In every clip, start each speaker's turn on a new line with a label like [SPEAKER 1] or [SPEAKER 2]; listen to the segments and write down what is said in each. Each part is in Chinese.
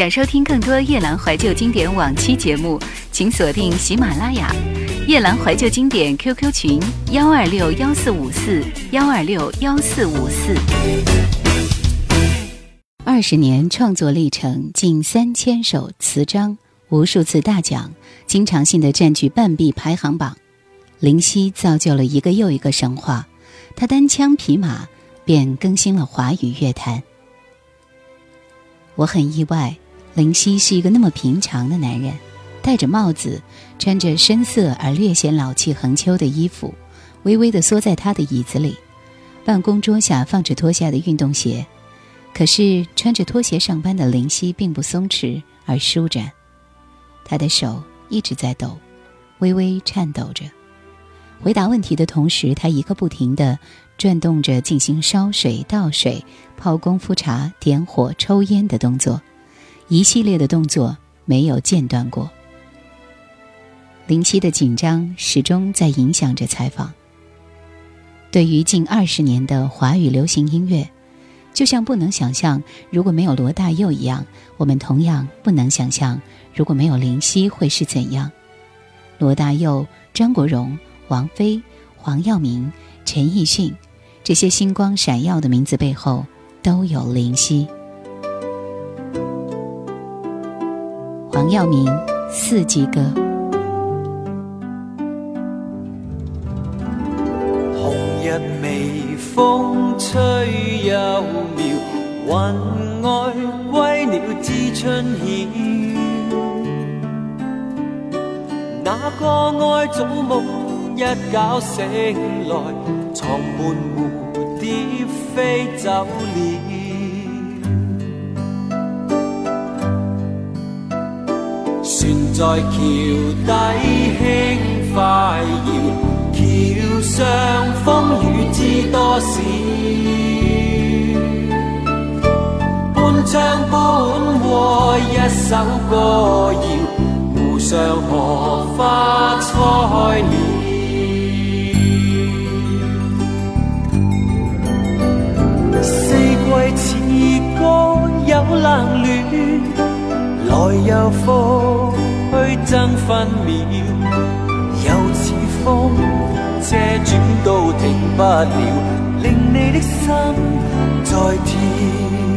[SPEAKER 1] 想收听更多夜兰怀旧经典往期节目，请锁定喜马拉雅“夜兰怀旧经典 ”QQ 群：幺二六幺四五四幺二六幺四五四。二十年创作历程，近三千首词章，无数次大奖，经常性的占据半壁排行榜。林夕造就了一个又一个神话，他单枪匹马便更新了华语乐坛。我很意外，林夕是一个那么平常的男人，戴着帽子，穿着深色而略显老气横秋的衣服，微微的缩在他的椅子里，办公桌下放着脱下的运动鞋。可是穿着拖鞋上班的林夕并不松弛而舒展，他的手一直在抖，微微颤抖着。回答问题的同时，他一个不停的。转动着进行烧水、倒水、泡功夫茶、点火、抽烟的动作，一系列的动作没有间断过。林夕的紧张始终在影响着采访。对于近二十年的华语流行音乐，就像不能想象如果没有罗大佑一样，我们同样不能想象如果没有林夕会是怎样。罗大佑、张国荣、王菲、黄耀明、陈奕迅。这些星光闪耀的名字背后，都有林夕。黄耀明《四季歌》。
[SPEAKER 2] 红日微风吹又妙，云外归鸟知春晓。那个爱早梦一觉醒来。床门蝴蝶飞走了，在桥底轻快摇，桥上风雨知多少？半唱半和一首歌谣，湖上荷花开了。似歌有冷暖，来又复虚争分秒，又似风遮转都停不了，令你的心在跳。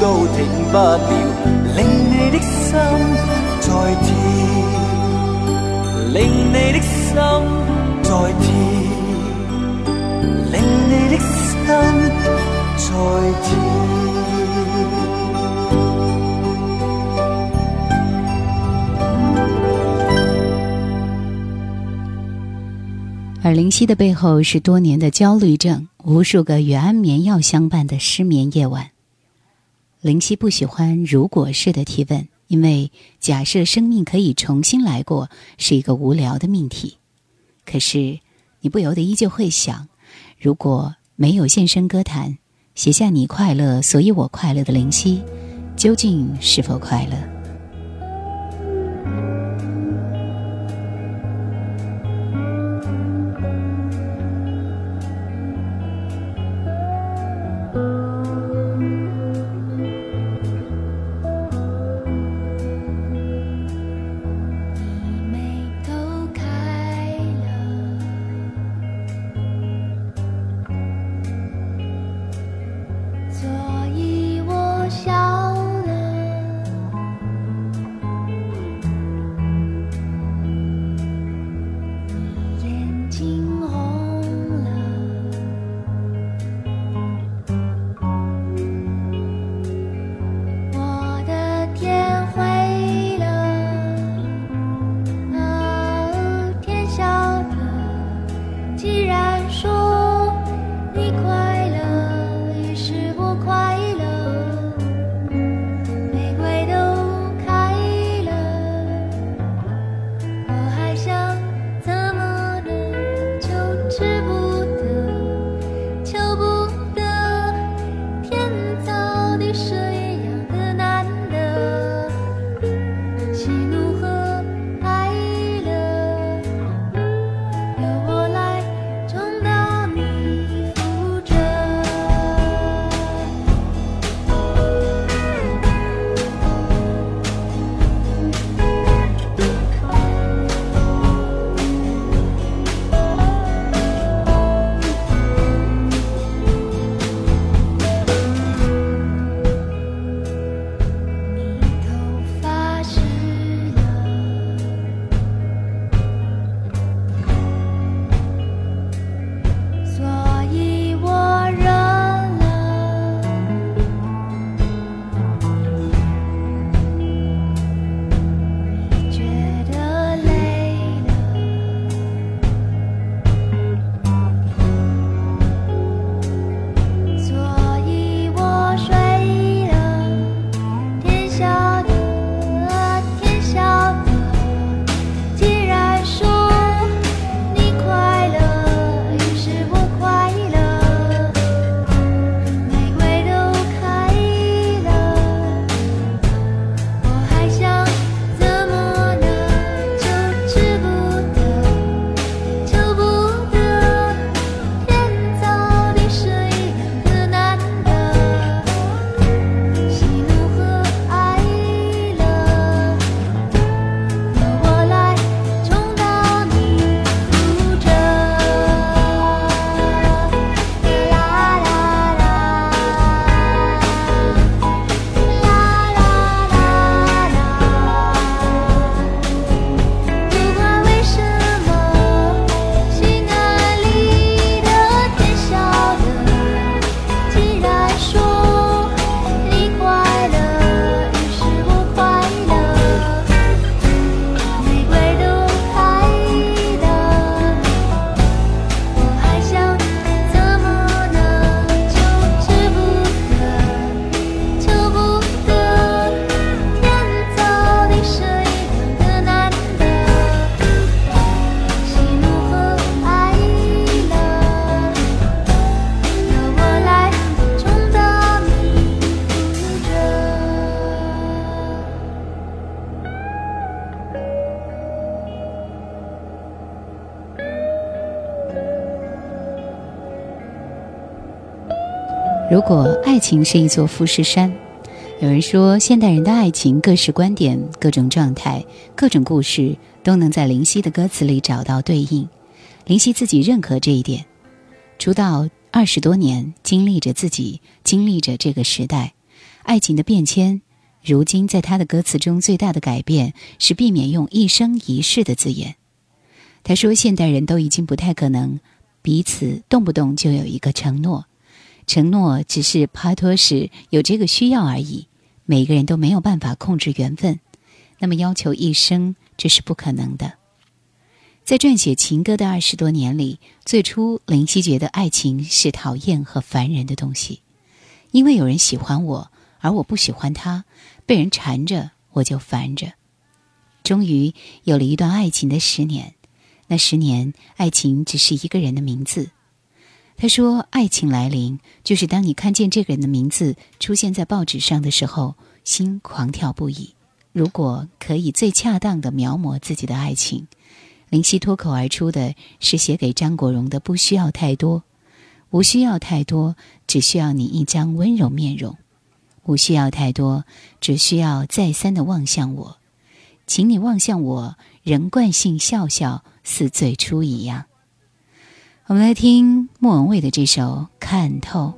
[SPEAKER 2] 都停不了，令你的心在跳。令你的心在跳，令你的心在跳。
[SPEAKER 1] 而林夕的背后是多年的焦虑症，无数个与安眠药相伴的失眠夜晚。林夕不喜欢如果式的提问。因为假设生命可以重新来过是一个无聊的命题，可是你不由得依旧会想：如果没有现身歌坛，写下你快乐，所以我快乐的灵犀，究竟是否快乐？如果爱情是一座富士山，有人说现代人的爱情各式观点、各种状态、各种故事都能在林夕的歌词里找到对应。林夕自己认可这一点。出道二十多年，经历着自己，经历着这个时代，爱情的变迁。如今，在他的歌词中，最大的改变是避免用“一生一世”的字眼。他说：“现代人都已经不太可能彼此动不动就有一个承诺，承诺只是帕托时有这个需要而已。每个人都没有办法控制缘分，那么要求一生，这是不可能的。”在撰写情歌的二十多年里，最初林夕觉得爱情是讨厌和烦人的东西，因为有人喜欢我，而我不喜欢他，被人缠着我就烦着。终于有了一段爱情的十年，那十年爱情只是一个人的名字。他说：“爱情来临，就是当你看见这个人的名字出现在报纸上的时候，心狂跳不已。如果可以最恰当的描摹自己的爱情。”林夕脱口而出的是写给张国荣的：“不需要太多，无需要太多，只需要你一张温柔面容；无需要太多，只需要再三的望向我，请你望向我，仍惯性笑笑，似最初一样。”我们来听莫文蔚的这首《看透》。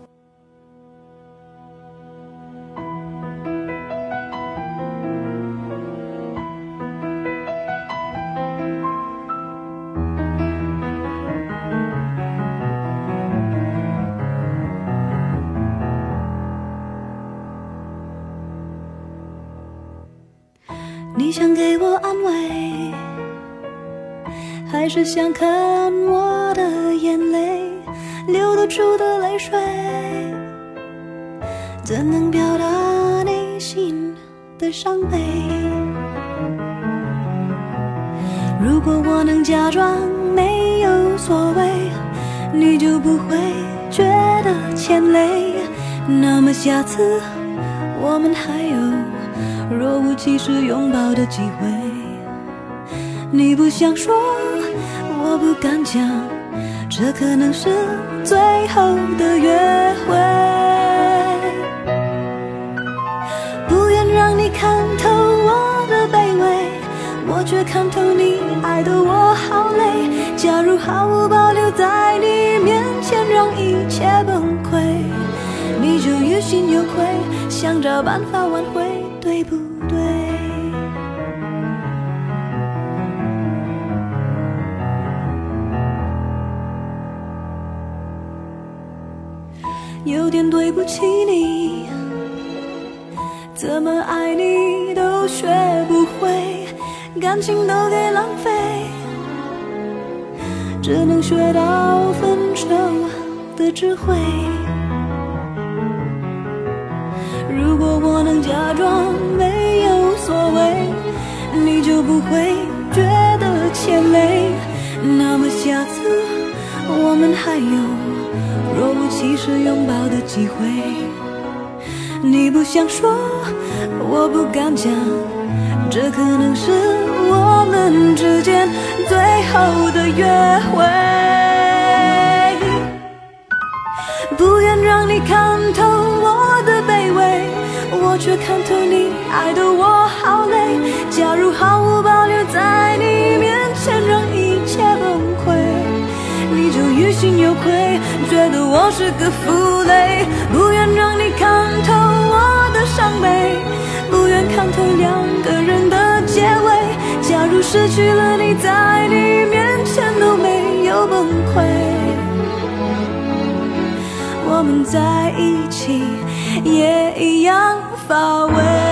[SPEAKER 3] 你想给是想看我的眼泪流得出的泪水？怎能表达内心的伤悲？如果我能假装没有所谓，你就不会觉得牵累。那么下次我们还有？若无其事拥抱的机会，你不想说，不敢讲，这可能是最后的约会。不愿让你看透我的卑微，我却看透你爱的我好累。假如毫无保留在你面前让一切崩溃，你就于心有愧，想找办法挽回。对不起你，怎么爱你都学不会，感情都给浪费，只能学到分手的智慧。如果我能假装没有所谓，你就不会觉得牵累。那么下次我们还有若无其事拥抱的机会。你不想说，我不敢讲，这可能是我们之间最后的约会。不愿让你看透我的卑微。我却看透你爱的我好累。假觉得我是个负累。不愿让你看透我的伤悲，不愿看透两个人的结尾。假如失去了你，在你面前都没有崩溃，我们在一起也一样。乏味。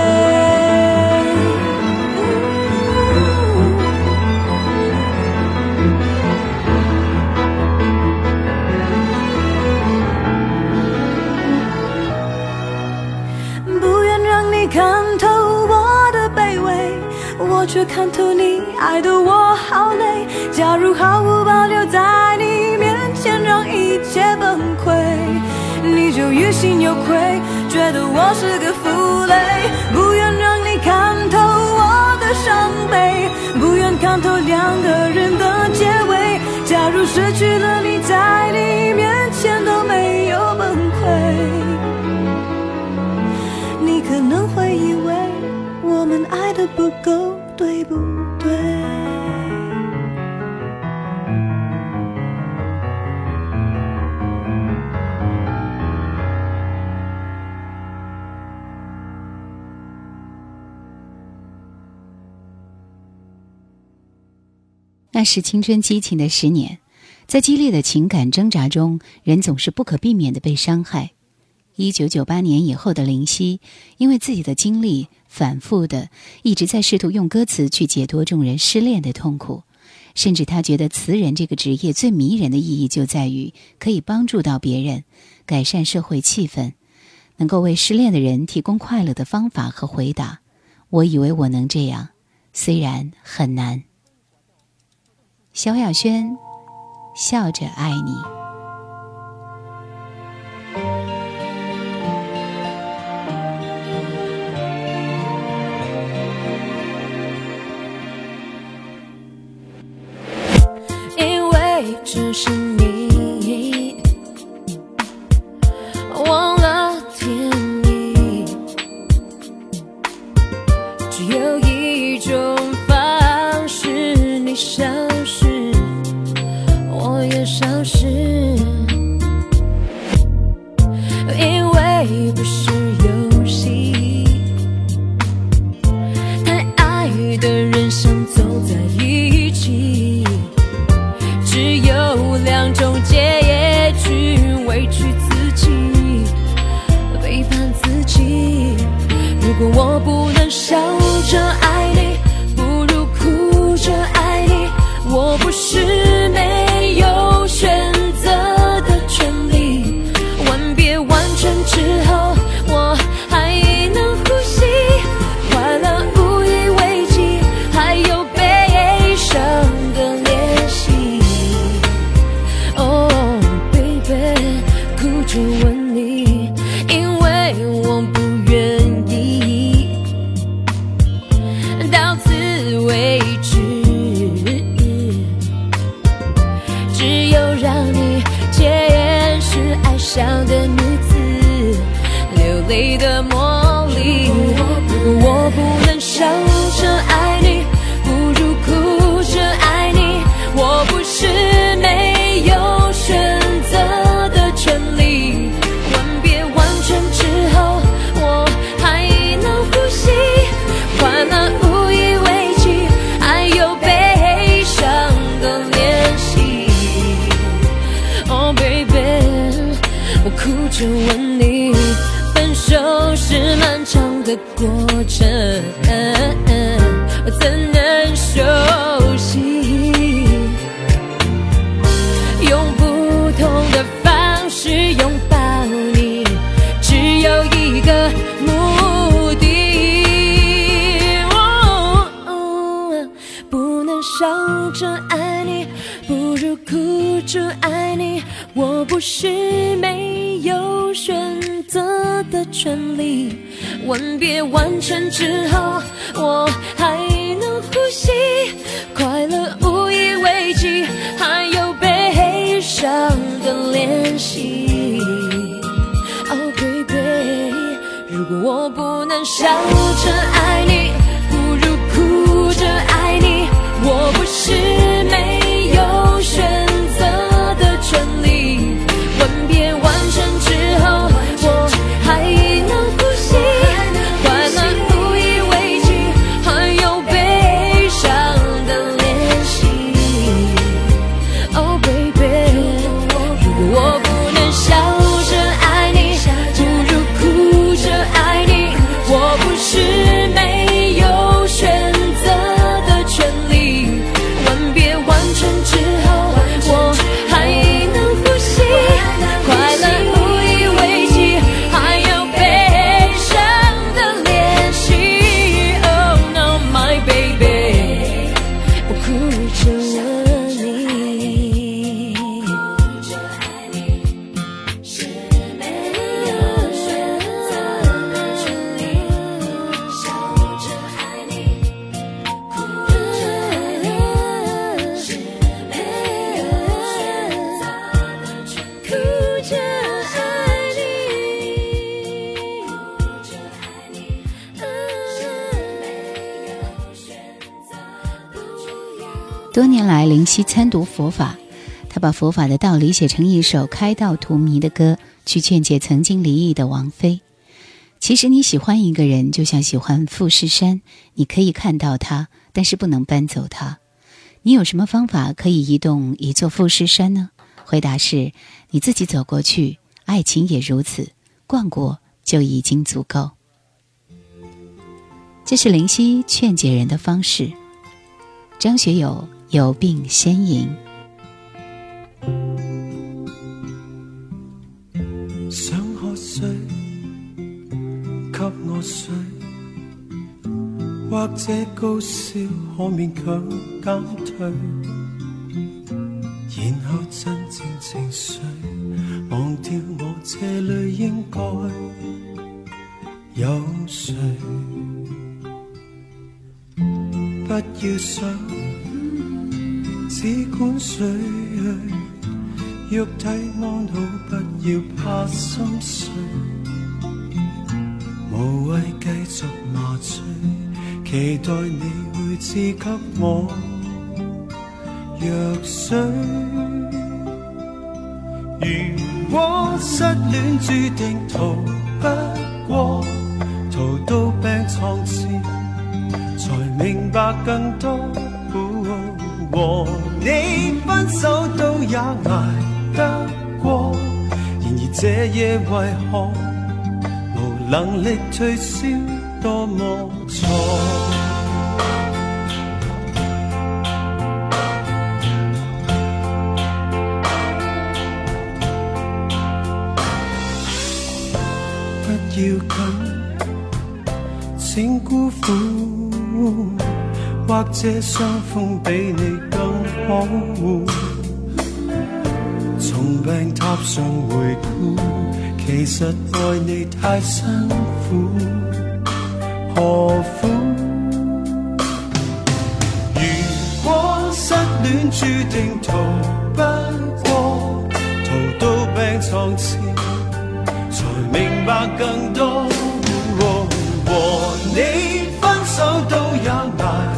[SPEAKER 3] 却看透你爱的我好累假如毫无保留在你面前让一切崩溃你就于心有愧觉得我是个负累不愿让你看透我的伤悲不愿看透两个人的结尾假如失去了你在你面前都没有崩溃你可能会以为我们爱的
[SPEAKER 4] 不够。对不对？
[SPEAKER 1] 那是青春激情的十年，在激烈的情感挣扎中，人总是不可避免的被伤害。一九九八年以后的林夕，因为自己的经历，反复的一直在试图用歌词去解脱众人失恋的痛苦，甚至他觉得词人这个职业最迷人的意义就在于可以帮助到别人，改善社会气氛，能够为失恋的人提供快乐的方法和回答。我以为我能这样，虽然很难。萧亚轩笑着爱你。
[SPEAKER 4] 委屈。分别完成之后，我还能呼吸，快乐无以为继，还有悲伤的练习。Oh baby，如果我不能笑
[SPEAKER 1] 读佛法，他把佛法的道理写成一首开道荼蘼的歌，去劝解曾经离异的王妃。其实你喜欢一个人，就像喜欢富士山，你可以看到它，但是不能搬走它。你有什么方法可以移动一座富士山呢？回答是：你自己走过去。爱情也如此，逛过就已经足够。这是灵犀劝解人的方式。张学友有病先吟。
[SPEAKER 5] 想喝水，给我水，或者高烧可勉强减退，然后镇静情绪。忘掉我这里应该有谁？不要想，只管睡。肉体安好，不要怕心碎。无谓继续麻醉，期待你会赐给我药水。如果失恋注定逃不过，逃到病床前，才明白更多。你分手都也挨得过，然而这夜为何无能力退烧，多么错。不要紧，请辜负，或者伤风比你更好。从病榻上回顾，其实爱你太辛苦，何苦？如果失恋注定逃不过，逃到病床前才。明白更多，和你分手都也挨得过，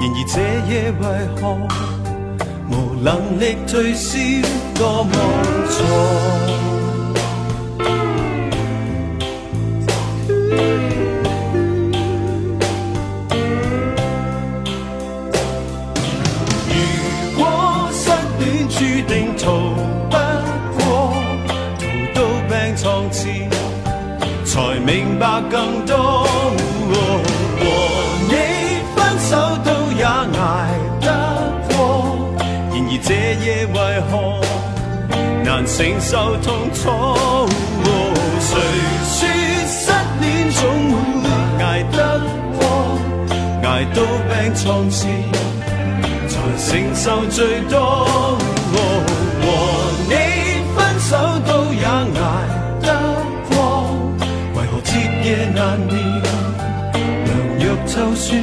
[SPEAKER 5] 然而这夜为何无能力退烧，多么错。这夜为何难承受痛楚？谁说失恋总会挨得过？挨到病床前才承受最多，和你分手都也挨。难眠，良药就算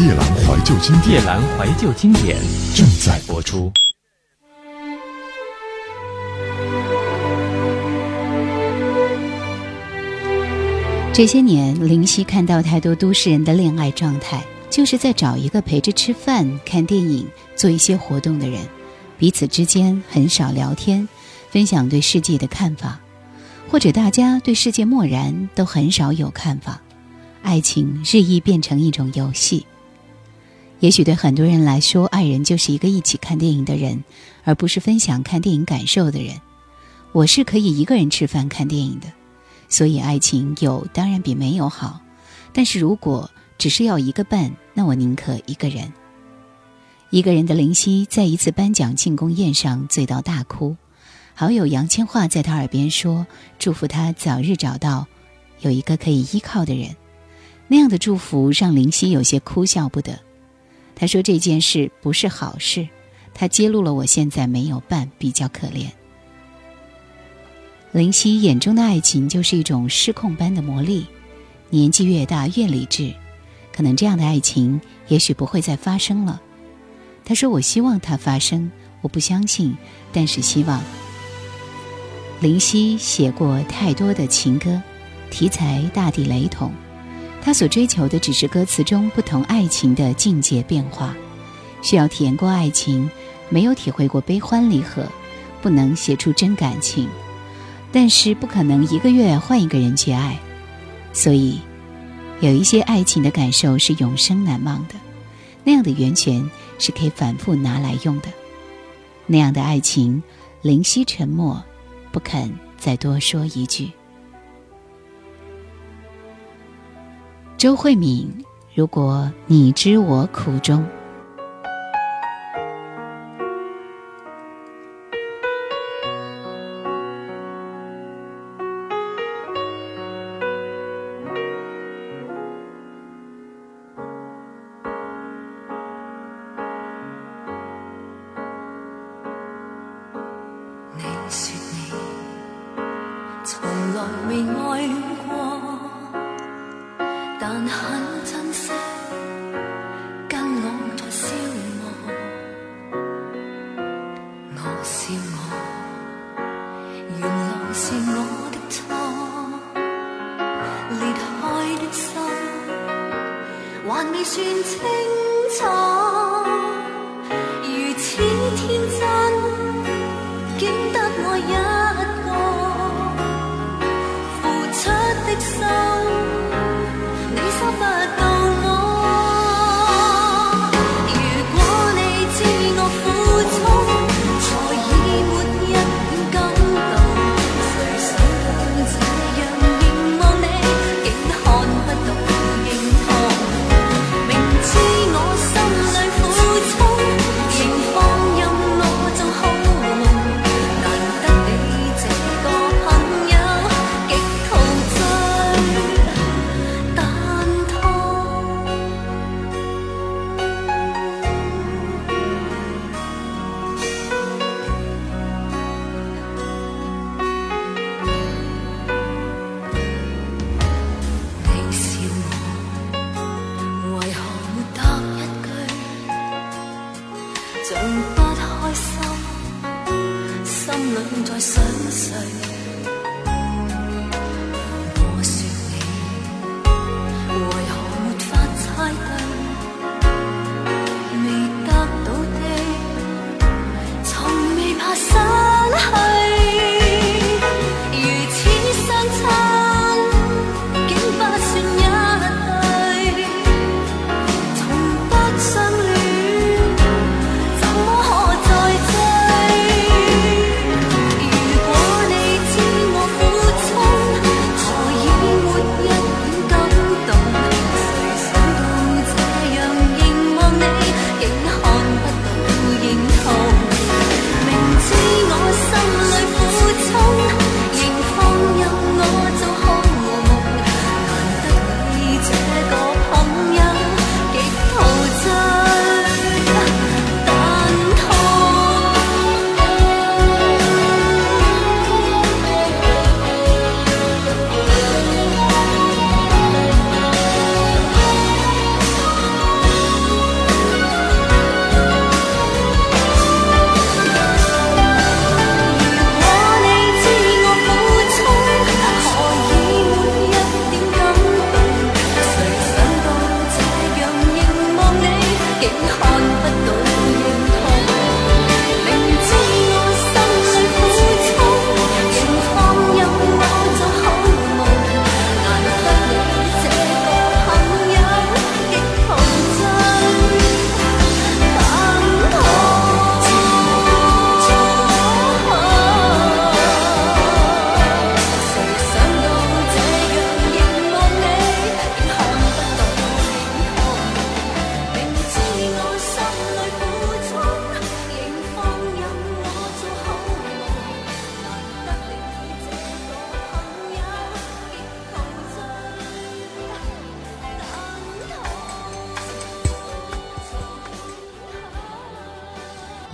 [SPEAKER 6] 夜阑怀旧经典，
[SPEAKER 7] 夜阑怀旧经典
[SPEAKER 6] 正在
[SPEAKER 7] 播出。
[SPEAKER 1] 这些年，林夕看到太多都市人的恋爱状态，就是在找一个陪着吃饭、看电影、做一些活动的人，彼此之间很少聊天，分享对世界的看法，或者大家对世界漠然，都很少有看法。爱情日益变成一种游戏。也许对很多人来说，爱人就是一个一起看电影的人，而不是分享看电影感受的人。我是可以一个人吃饭看电影的。所以，爱情有当然比没有好，但是如果只是要一个伴，那我宁可一个人。
[SPEAKER 8] 一个人的林夕在一次颁奖庆功宴上醉到大哭，好友杨千嬅在他耳边说：“祝福他早日找到有一个可以依靠的人。”那样的祝福让林夕有些哭笑不得。他说：“这件事不是好事，他揭露了我现在没有伴，比较可怜。”林夕眼中的爱情就是一种失控般的魔力，年纪越大越理智，可能这样的爱情也许不会再发生了。他说：“我希望它发生，我不相信，但是希望。”林夕写过太多的情歌，题材大抵雷同，他所追求的只是歌词中不同爱情的境界变化，需要体验过爱情，没有体会过悲欢离合，不能写出真感情。但是不可能一个月换一个人去爱，所以有一些爱情的感受是永生难忘的，那样的源泉是可以反复拿来用的。那样的爱情，灵犀沉默，不肯再多说一句。周慧敏，如果你知我苦衷。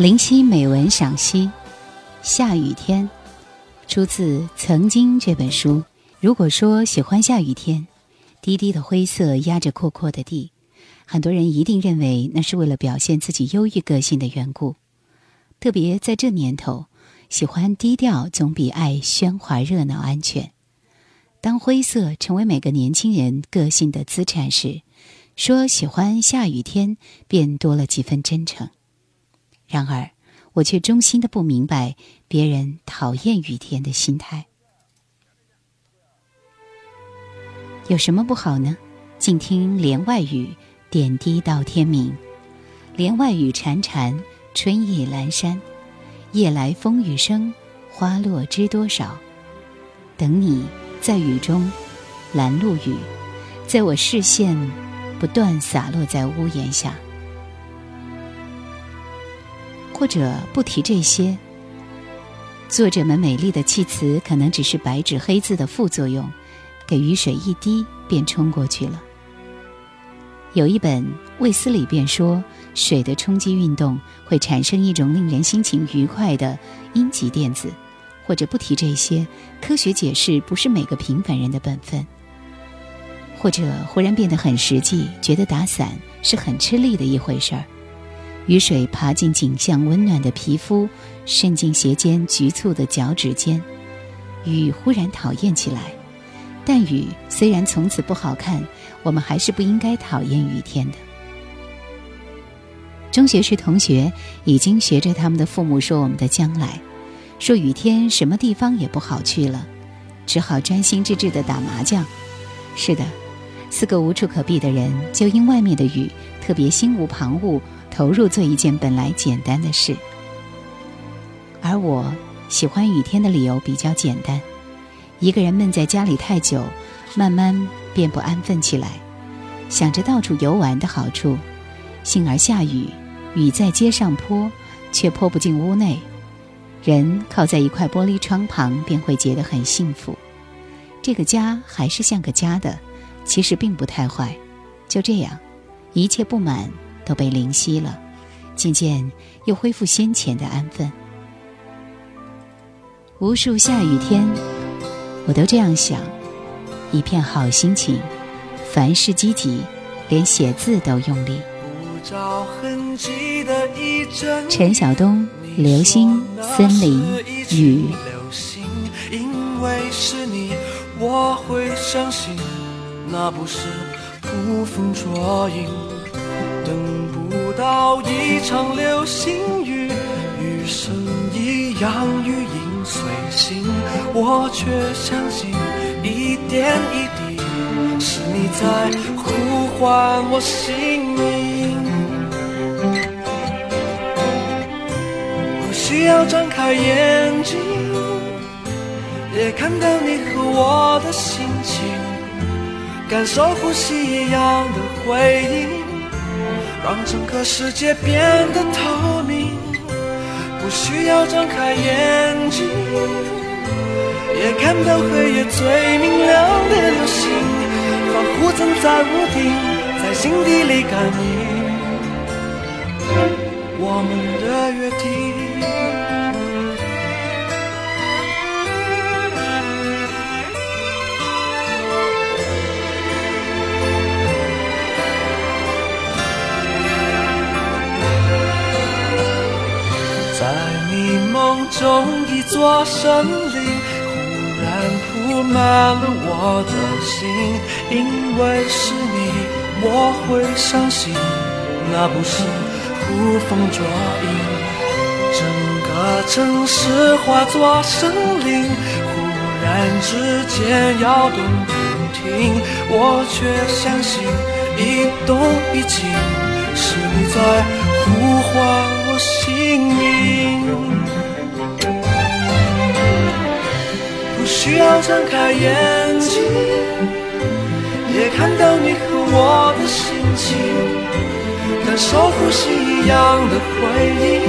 [SPEAKER 1] 灵犀美文赏析：下雨天，出自《曾经》这本书。如果说喜欢下雨天，低低的灰色压着阔阔的地，很多人一定认为那是为了表现自己忧郁个性的缘故。特别在这年头，喜欢低调总比爱喧哗热闹安全。当灰色成为每个年轻人个性的资产时，说喜欢下雨天便多了几分真诚。然而，我却衷心的不明白别人讨厌雨天的心态。有什么不好呢？静听帘外雨，点滴到天明。帘外雨潺潺，春意阑珊。夜来风雨声，花落知多少。等你在雨中拦路雨，在我视线不断洒落在屋檐下。或者不提这些，作者们美丽的气词可能只是白纸黑字的副作用，给雨水一滴便冲过去了。有一本卫斯理便说，水的冲击运动会产生一种令人心情愉快的阴极电子。或者不提这些，科学解释不是每个平凡人的本分。或者忽然变得很实际，觉得打伞是很吃力的一回事儿。雨水爬进颈项温暖的皮肤，渗进鞋尖局促的脚趾间。雨忽然讨厌起来，但雨虽然从此不好看，我们还是不应该讨厌雨天的。中学时同学已经学着他们的父母说我们的将来，说雨天什么地方也不好去了，只好专心致志地打麻将。是的，四个无处可避的人，就因外面的雨特别心无旁骛。投入做一件本来简单的事，而我喜欢雨天的理由比较简单：一个人闷在家里太久，慢慢便不安分起来，想着到处游玩的好处，幸而下雨，雨在街上泼，却泼不进屋内，人靠在一块玻璃窗旁，便会觉得很幸福。这个家还是像个家的，其实并不太坏。就这样，一切不满。都被灵犀了，渐渐又恢复先前的安分。无数下雨天，我都这样想：一片好心情，凡事积极，连写字都用力。陈晓东，流星、森林、雨。我会相信，那不是捕风捉影。到一场流星雨，雨声一样，雨影随行，我却相信一点一滴是你在呼唤我姓名。不需要张开眼睛，也看到你和我的心情，感受呼吸一样的回应。让整个世界变得透明，不需要睁开眼睛，也看到黑夜最明亮的流星，仿佛曾在屋顶，在心底里感应我们的约定。中一座森林，忽然铺满了我的心。因为是你，我会相信，那不是捕风捉影。整个城市化作森林，忽然之间摇动不停。我却相信，一动一静，是你在呼唤需要睁开眼睛，也看到你和我的心情，感受呼吸一样的回应，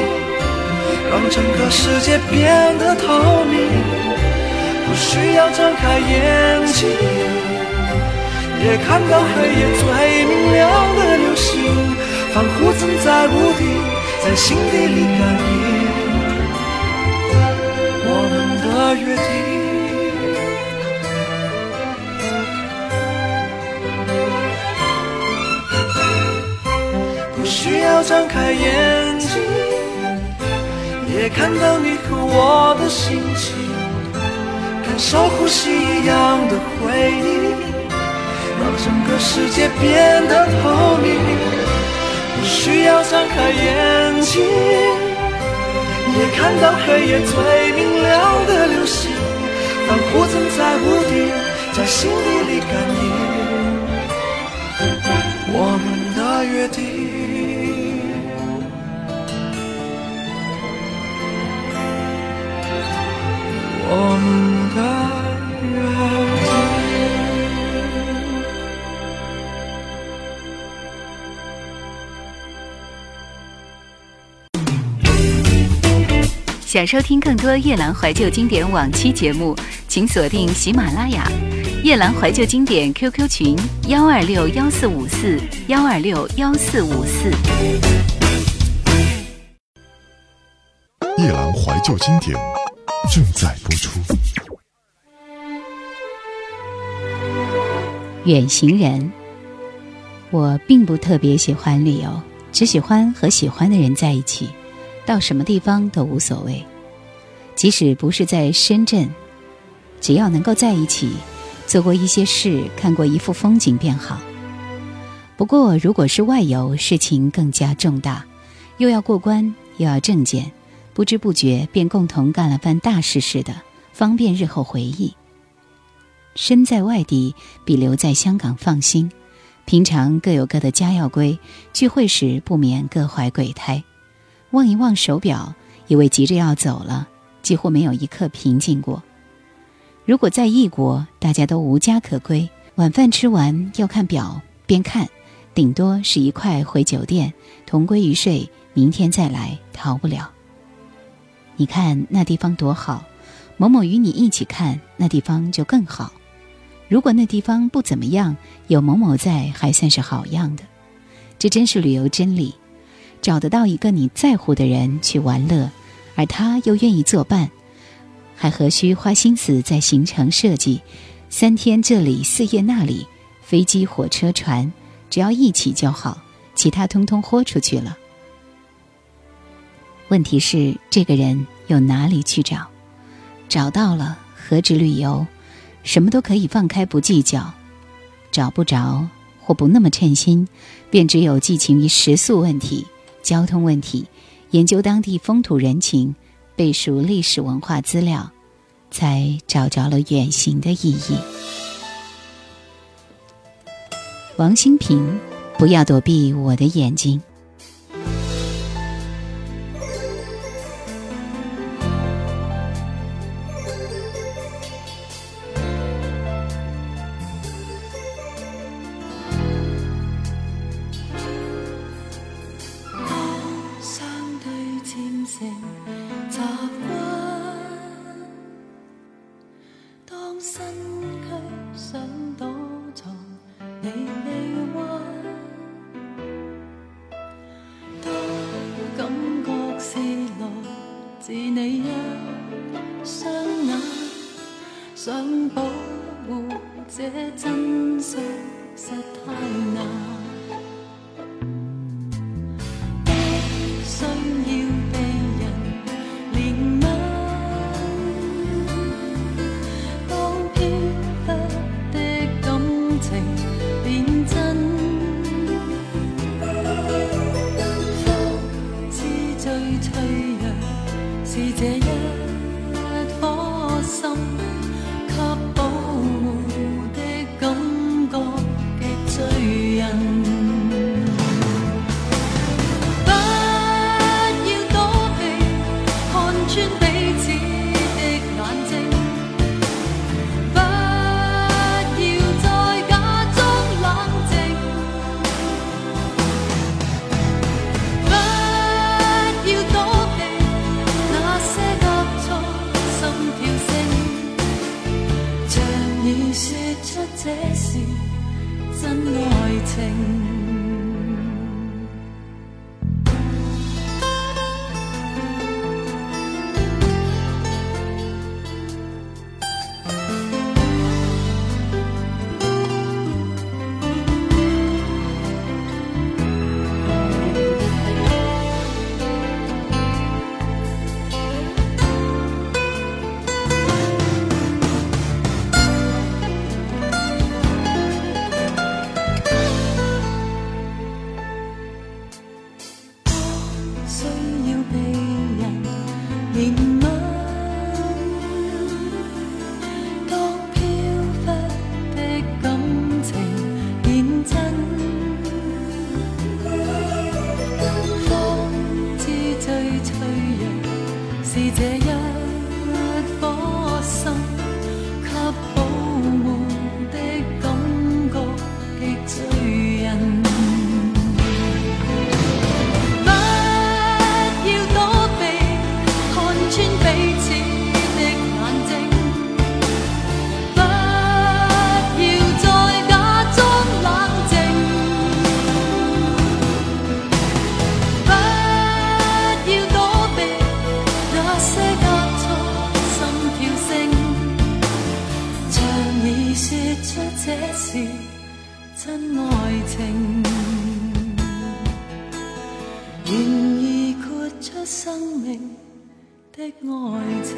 [SPEAKER 1] 让整个世界变得透明。不需要睁开眼睛，也看到黑夜最明亮的流星，仿佛曾在屋顶。
[SPEAKER 5] 在心底里感应我们的约定。要张开眼睛，也看到你和我的心情，感受呼吸一样的回忆，让整个世界变得透明。不需要张开眼睛，也看到黑夜最明亮的流星，仿佛曾在屋顶，在心底里感应我们的约定。我们的。
[SPEAKER 1] 想收听更多夜兰怀旧经典往期节目，请锁定喜马拉雅“夜兰怀旧经典 ”QQ 群：幺二六幺四五四幺二六幺四五四。
[SPEAKER 6] 夜兰怀旧经典正在播出。
[SPEAKER 1] 远行人，我并不特别喜欢旅游，只喜欢和喜欢的人在一起，到什么地方都无所谓。即使不是在深圳，只要能够在一起，做过一些事，看过一幅风景便好。不过，如果是外游，事情更加重大，又要过关，又要证件，不知不觉便共同干了番大事似的，方便日后回忆。身在外地比留在香港放心，平常各有各的家要归，聚会时不免各怀鬼胎。望一望手表，以为急着要走了，几乎没有一刻平静过。如果在异国，大家都无家可归，晚饭吃完要看表，边看，顶多是一块回酒店，同归于睡，明天再来，逃不了。你看那地方多好，某某与你一起看，那地方就更好。如果那地方不怎么样，有某某在，还算是好样的。这真是旅游真理，找得到一个你在乎的人去玩乐，而他又愿意作伴，还何须花心思在行程设计？三天这里，四夜那里，飞机、火车、船，只要一起就好，其他通通豁出去了。问题是，这个人有哪里去找？找到了，何止旅游？什么都可以放开不计较，找不着或不那么称心，便只有寄情于食宿问题、交通问题，研究当地风土人情，背熟历史文化资料，才找着了远行的意义。王新平，不要躲避我的眼睛。
[SPEAKER 3] 的爱情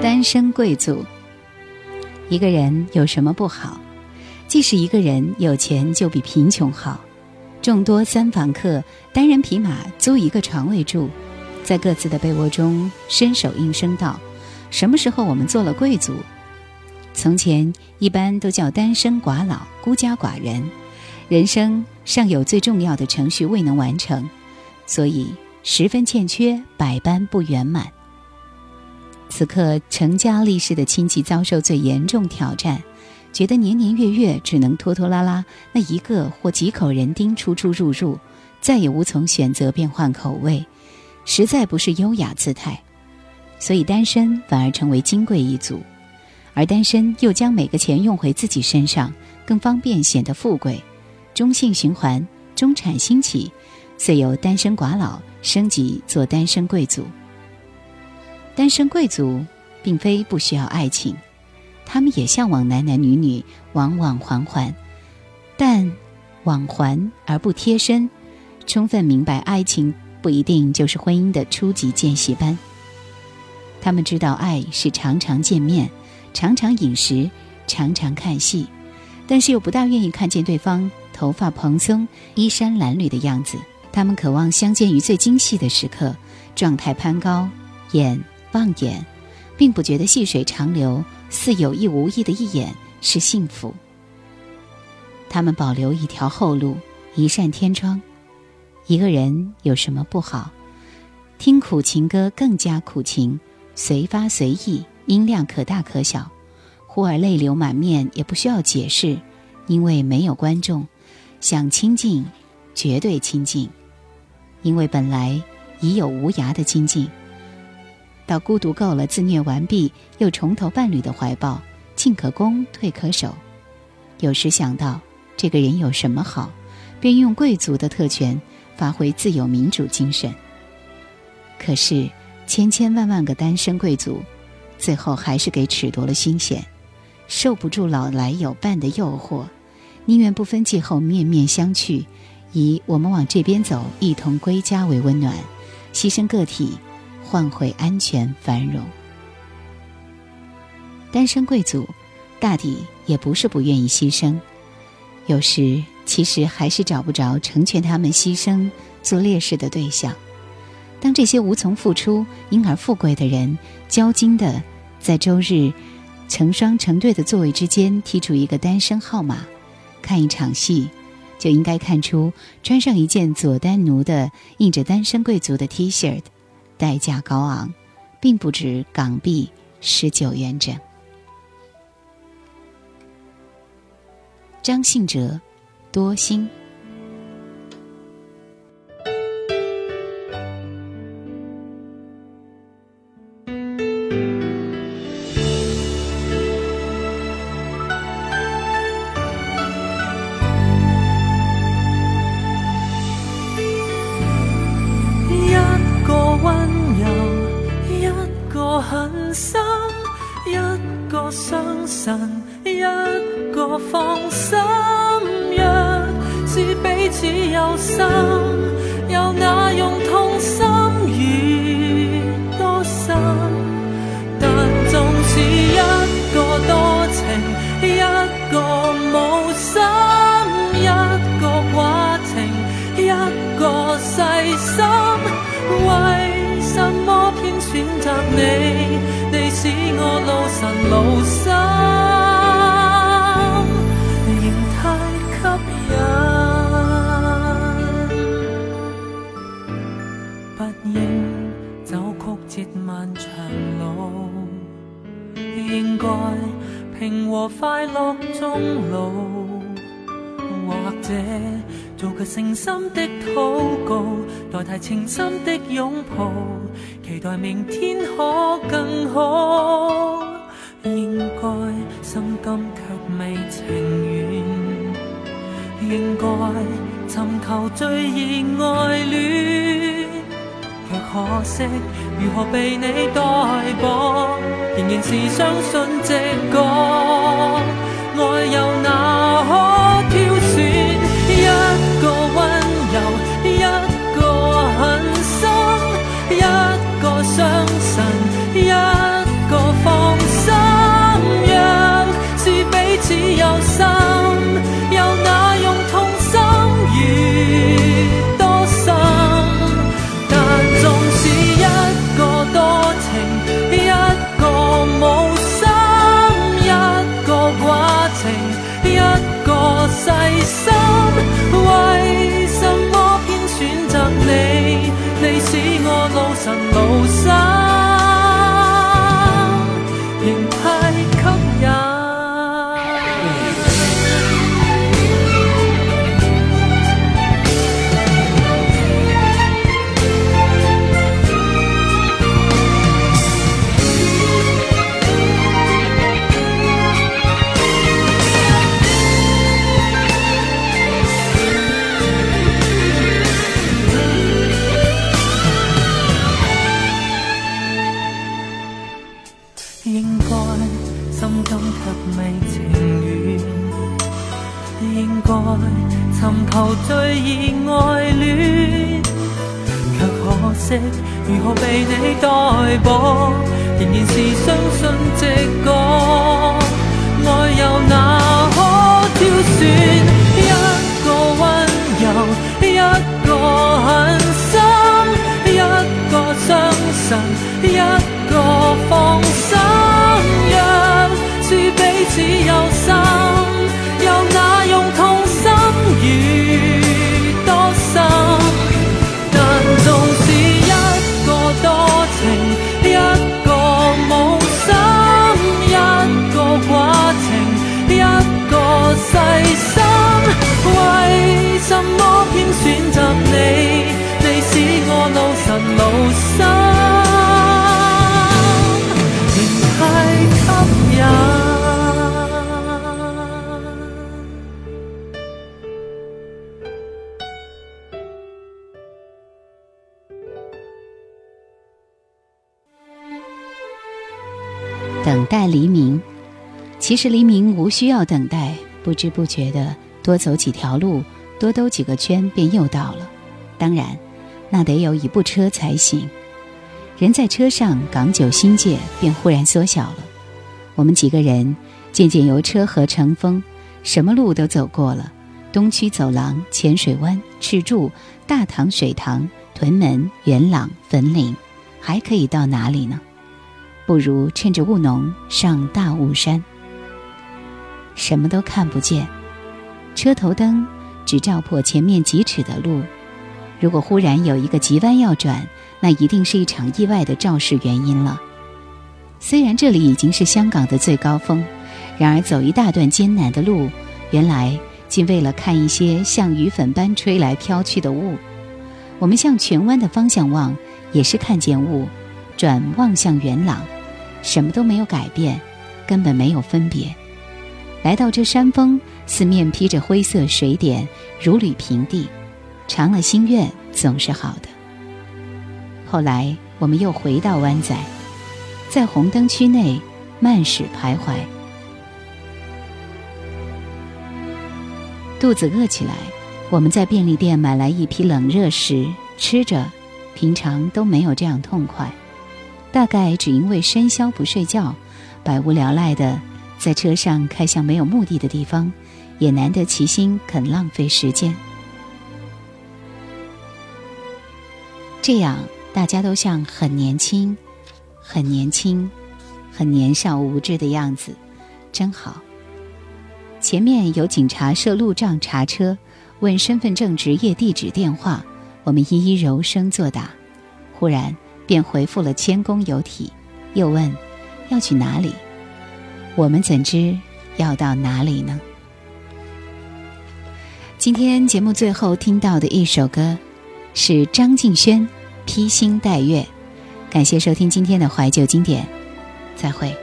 [SPEAKER 1] 单身贵族，一个人有什么不好？即使一个人有钱，就比贫穷好。众多三房客，单人匹马租一个床位住，在各自的被窝中伸手应声道：“什么时候我们做了贵族？”从前一般都叫单身寡老、孤家寡人，人生尚有最重要的程序未能完成，所以十分欠缺，百般不圆满。此刻成家立室的亲戚遭受最严重挑战，觉得年年月月只能拖拖拉拉那一个或几口人丁出出入入，再也无从选择变换口味，实在不是优雅姿态，所以单身反而成为金贵一族，而单身又将每个钱用回自己身上，更方便显得富贵，中性循环，中产兴起，遂由单身寡佬升级做单身贵族。单身贵族并非不需要爱情，他们也向往男男女女往往还还，但往还而不贴身，充分明白爱情不一定就是婚姻的初级见习班。他们知道爱是常常见面、常常饮食、常常看戏，但是又不大愿意看见对方头发蓬松、衣衫褴褛的样子。他们渴望相见于最精细的时刻，状态攀高，眼。望眼，并不觉得细水长流、似有意无意的一眼是幸福。他们保留一条后路，一扇天窗。一个人有什么不好？听苦情歌更加苦情，随发随意，音量可大可小，忽而泪流满面也不需要解释，因为没有观众。想亲近，绝对亲近，因为本来已有无涯的亲近。到孤独够了，自虐完毕，又重投伴侣的怀抱，进可攻，退可守。有时想到这个人有什么好，便用贵族的特权，发挥自由民主精神。可是千千万万个单身贵族，最后还是给褫夺了心弦，受不住老来有伴的诱惑，宁愿不分季后面面相觑，以我们往这边走，一同归家为温暖，牺牲个体。换回安全繁荣。单身贵族，大抵也不是不愿意牺牲，有时其实还是找不着成全他们牺牲做烈士的对象。当这些无从付出因而富贵的人，交金的在周日成双成对的座位之间剔出一个单身号码，看一场戏，就应该看出穿上一件佐丹奴的印着单身贵族的 T 恤。代价高昂，并不止港币十九元整。张信哲，多心。
[SPEAKER 5] 心一
[SPEAKER 9] 个伤神一个放心若是彼此有心又那用和快乐终老，或者做个诚心的祷告，代替情深的拥抱，期待明天可更好。应该心甘却未情愿，应该寻求最热爱恋，却可惜如何被你代薄，仍然是相信直觉，
[SPEAKER 1] 黎明，其实黎明无需要等待，不知不觉的多走几条路，多兜几个圈，便又到了。当然，那得有一部车才行。人在车上，港九新界便忽然缩小了。我们几个人渐渐由车河成风，什么路都走过了：东区走廊、浅水湾、赤柱、大塘水塘、屯门、元朗、粉岭，还可以到哪里呢？不如趁着雾浓上大雾山。什么都看不见，车头灯只照破前面几尺的路。如果忽然有一个急弯要转，那一定是一场意外的肇事原因了。虽然这里已经是香港的最高峰，然而走一大段艰难的路，原来竟为了看一些像雨粉般吹来飘去的雾。我们向荃湾的方向望，也是看见雾。转望向元朗，什么都没有改变，根本没有分别。来到这山峰，四面披着灰色水点，如履平地。长了心愿总是好的。后来我们又回到湾仔，在红灯区内慢驶徘徊。肚子饿起来，我们在便利店买来一批冷热食，吃着，平常都没有这样痛快。大概只因为深宵不睡觉，百无聊赖的在车上开向没有目的的地方，也难得其心肯浪费时间。这样大家都像很年轻、很年轻、很年少无知的样子，真好。前面有警察设路障查车，问身份证、职业、地址、电话，我们一一柔声作答。忽然。便回复了谦恭有体，又问要去哪里。我们怎知要到哪里呢？今天节目最后听到的一首歌，是张敬轩《披星戴月》。感谢收听今天的怀旧经典，再会。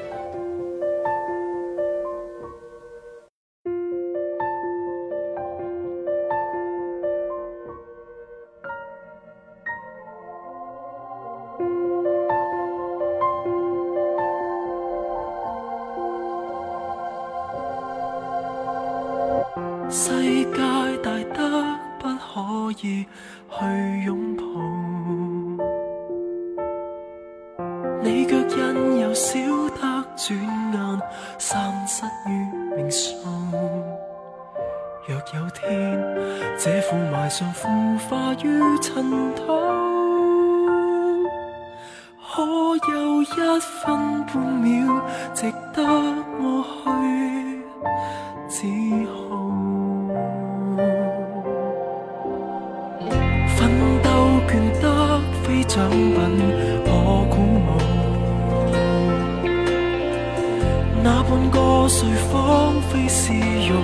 [SPEAKER 5] 谁芳菲是用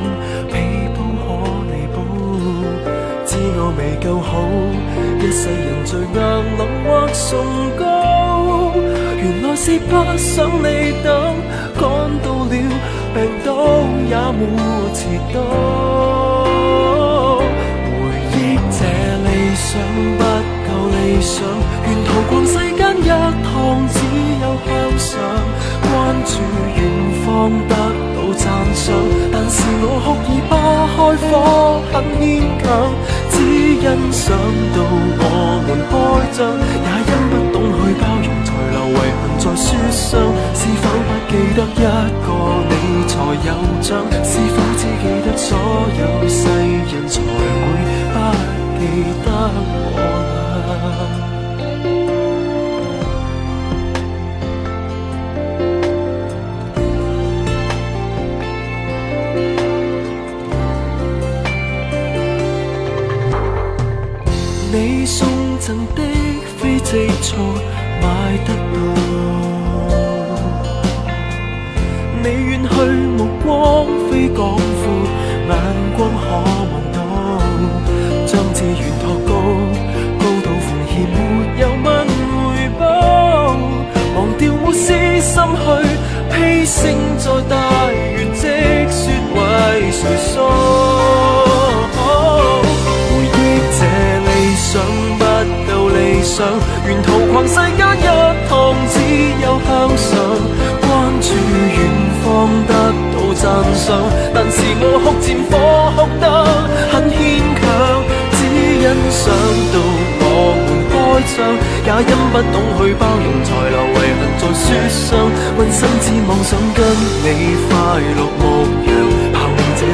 [SPEAKER 5] 皮肤可弥补？知我未够好，一世人最硬冷或崇高。原来是不想你等，赶到了病倒也没迟到。回忆这理想不够理想，沿途逛世间一趟，只有向上关注远方得。赞赏，但是我哭已不开火，很牵强，只因想到我们开张，也因不懂去包容，才留遗憾在书上。是否不记得一个你才有账？是否只记得所有世人才会不记得我买得到，你远去目光非广阔，眼光可望到，将志愿托高，高度奉献没有问回报，忘掉没私心去披星再戴，世间一趟，只有向上。关注远方得到赞赏，但是我哭战火哭得很牵强。只欣赏到我们开枪，也因不懂去包容，才留遗恨在书上。温心只妄想跟你快乐模样。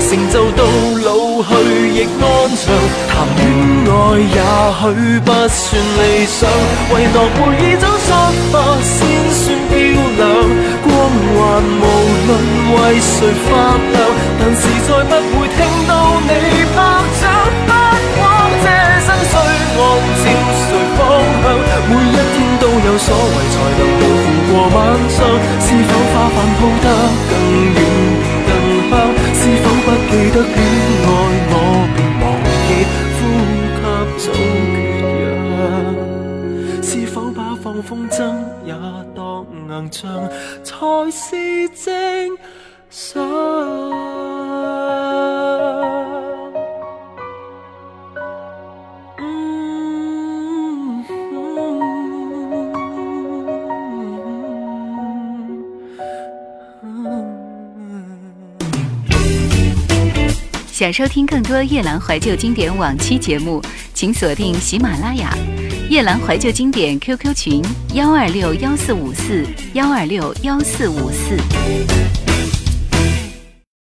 [SPEAKER 5] 成就到老去亦安详，谈恋爱也许不算理想，唯独回忆中出发先算漂亮。光环无论为谁发亮，但是再不会听到你拍掌。不枉这身躯按照谁方向，每一天都有所为，才能应付过晚上。是否花瓣铺得更远？是否不记得恋爱，我便忘记呼吸早缺氧？是否把放风筝也当硬仗，才是正常？
[SPEAKER 1] 想收听更多夜兰怀旧经典往期节目，请锁定喜马拉雅夜兰怀旧经典 QQ 群：幺二六幺四五四幺二六幺四五四。